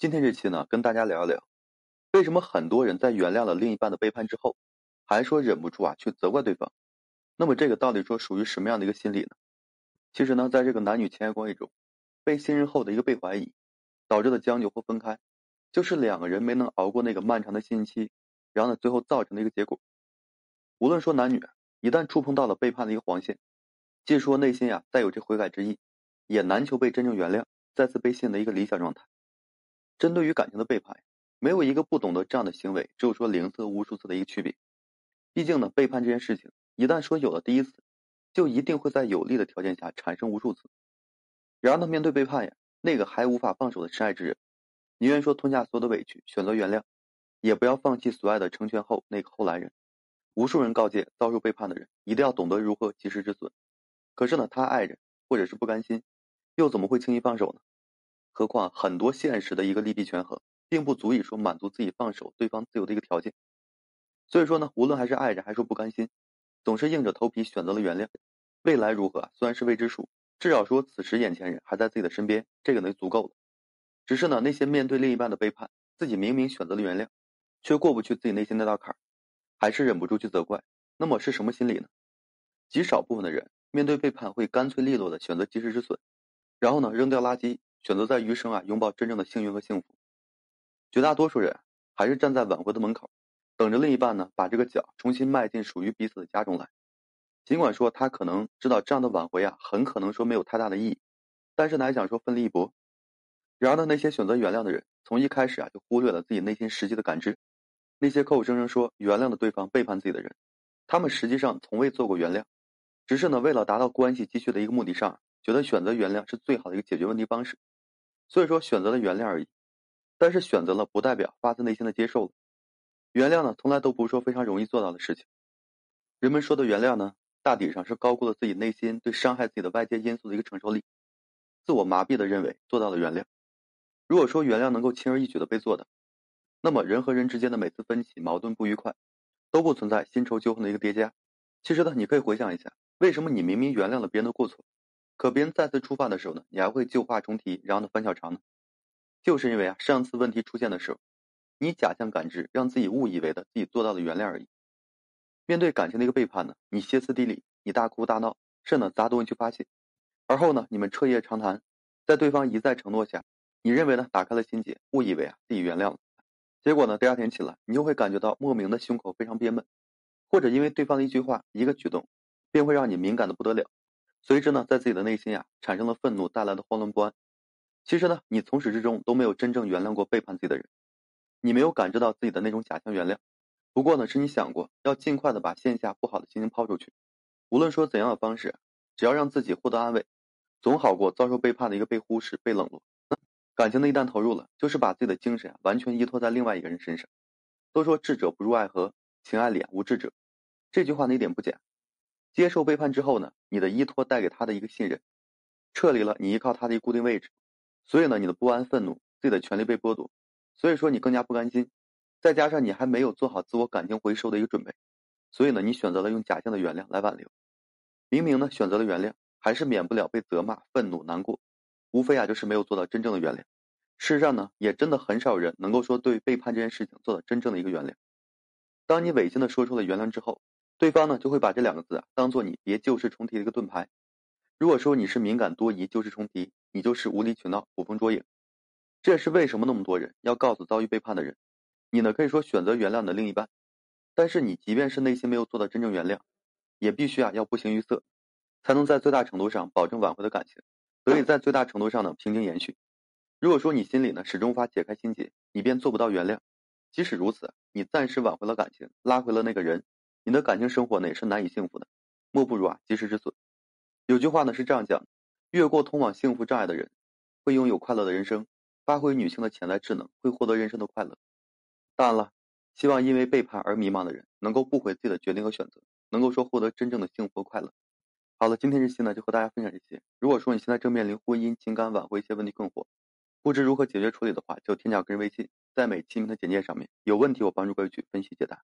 今天这期呢，跟大家聊一聊，为什么很多人在原谅了另一半的背叛之后，还说忍不住啊去责怪对方？那么这个到底说属于什么样的一个心理呢？其实呢，在这个男女情爱关系中，被信任后的一个被怀疑，导致的将就或分开，就是两个人没能熬过那个漫长的信任期，然后呢，最后造成的一个结果。无论说男女，一旦触碰到了背叛的一个黄线，即说内心呀再有这悔改之意，也难求被真正原谅，再次被信的一个理想状态。针对于感情的背叛，没有一个不懂得这样的行为，只有说零次无数次的一个区别。毕竟呢，背叛这件事情，一旦说有了第一次，就一定会在有利的条件下产生无数次。然而呢，面对背叛呀，那个还无法放手的深爱之人，宁愿说吞下所有的委屈，选择原谅，也不要放弃所爱的成全后那个后来人。无数人告诫遭受背叛的人，一定要懂得如何及时止损。可是呢，他爱着，或者是不甘心，又怎么会轻易放手呢？何况很多现实的一个利弊权衡，并不足以说满足自己放手对方自由的一个条件。所以说呢，无论还是爱着，还是不甘心，总是硬着头皮选择了原谅。未来如何虽然是未知数，至少说此时眼前人还在自己的身边，这个呢就足够了。只是呢，那些面对另一半的背叛，自己明明选择了原谅，却过不去自己内心那道坎儿，还是忍不住去责怪。那么是什么心理呢？极少部分的人面对背叛会干脆利落的选择及时止损，然后呢扔掉垃圾。选择在余生啊拥抱真正的幸运和幸福，绝大多数人还是站在挽回的门口，等着另一半呢把这个脚重新迈进属于彼此的家中来。尽管说他可能知道这样的挽回啊很可能说没有太大的意义，但是呢还想说奋力一搏。然而呢那些选择原谅的人，从一开始啊就忽略了自己内心实际的感知。那些口口声声说原谅的对方背叛自己的人，他们实际上从未做过原谅，只是呢为了达到关系继续的一个目的上，觉得选择原谅是最好的一个解决问题方式。所以说选择了原谅而已，但是选择了不代表发自内心的接受了。原谅呢，从来都不是说非常容易做到的事情。人们说的原谅呢，大体上是高估了自己内心对伤害自己的外界因素的一个承受力，自我麻痹的认为做到了原谅。如果说原谅能够轻而易举的被做到，那么人和人之间的每次分歧、矛盾、不愉快，都不存在新仇旧恨的一个叠加。其实呢，你可以回想一下，为什么你明明原谅了别人的过错？可别人再次出发的时候呢，你还会旧话重提，然后呢翻小肠呢？就是因为啊，上次问题出现的时候，你假象感知，让自己误以为的自己做到了原谅而已。面对感情的一个背叛呢，你歇斯底里，你大哭大闹，甚至砸东西去发泄，而后呢，你们彻夜长谈，在对方一再承诺下，你认为呢打开了心结，误以为啊自己原谅了，结果呢第二天起来，你就会感觉到莫名的胸口非常憋闷，或者因为对方的一句话、一个举动，便会让你敏感的不得了。随之呢，在自己的内心呀，产生了愤怒带来的慌乱不安。其实呢，你从始至终都没有真正原谅过背叛自己的人，你没有感知到自己的那种假象原谅。不过呢，是你想过要尽快的把线下不好的心情抛出去。无论说怎样的方式，只要让自己获得安慰，总好过遭受背叛的一个被忽视、被冷落。感情的一旦投入了，就是把自己的精神完全依托在另外一个人身上。都说智者不入爱河，情爱里无智者，这句话呢一点不假。接受背叛之后呢，你的依托带给他的一个信任，撤离了你依靠他的一个固定位置，所以呢，你的不安、愤怒，自己的权利被剥夺，所以说你更加不甘心，再加上你还没有做好自我感情回收的一个准备，所以呢，你选择了用假象的原谅来挽留，明明呢选择了原谅，还是免不了被责骂、愤怒、难过，无非啊就是没有做到真正的原谅。事实上呢，也真的很少人能够说对背叛这件事情做到真正的一个原谅。当你违心的说出了原谅之后。对方呢就会把这两个字啊当做你别旧事重提的一个盾牌。如果说你是敏感多疑、旧事重提，你就是无理取闹、捕风捉影。这也是为什么那么多人要告诉遭遇背叛的人，你呢可以说选择原谅的另一半，但是你即便是内心没有做到真正原谅，也必须啊要不形于色，才能在最大程度上保证挽回的感情得以在最大程度上呢平静延续。如果说你心里呢始终无法解开心结，你便做不到原谅。即使如此，你暂时挽回了感情，拉回了那个人。你的感情生活呢也是难以幸福的，莫不如啊及时止损。有句话呢是这样讲：越过通往幸福障碍的人，会拥有快乐的人生；发挥女性的潜在智能，会获得人生的快乐。当然了，希望因为背叛而迷茫的人能够不悔自己的决定和选择，能够说获得真正的幸福和快乐。好了，今天这期呢就和大家分享这些。如果说你现在正面临婚姻、情感挽回一些问题困惑，不知如何解决处理的话，就添加个人微信，在每期名的简介上面，有问题我帮助各位去分析解答。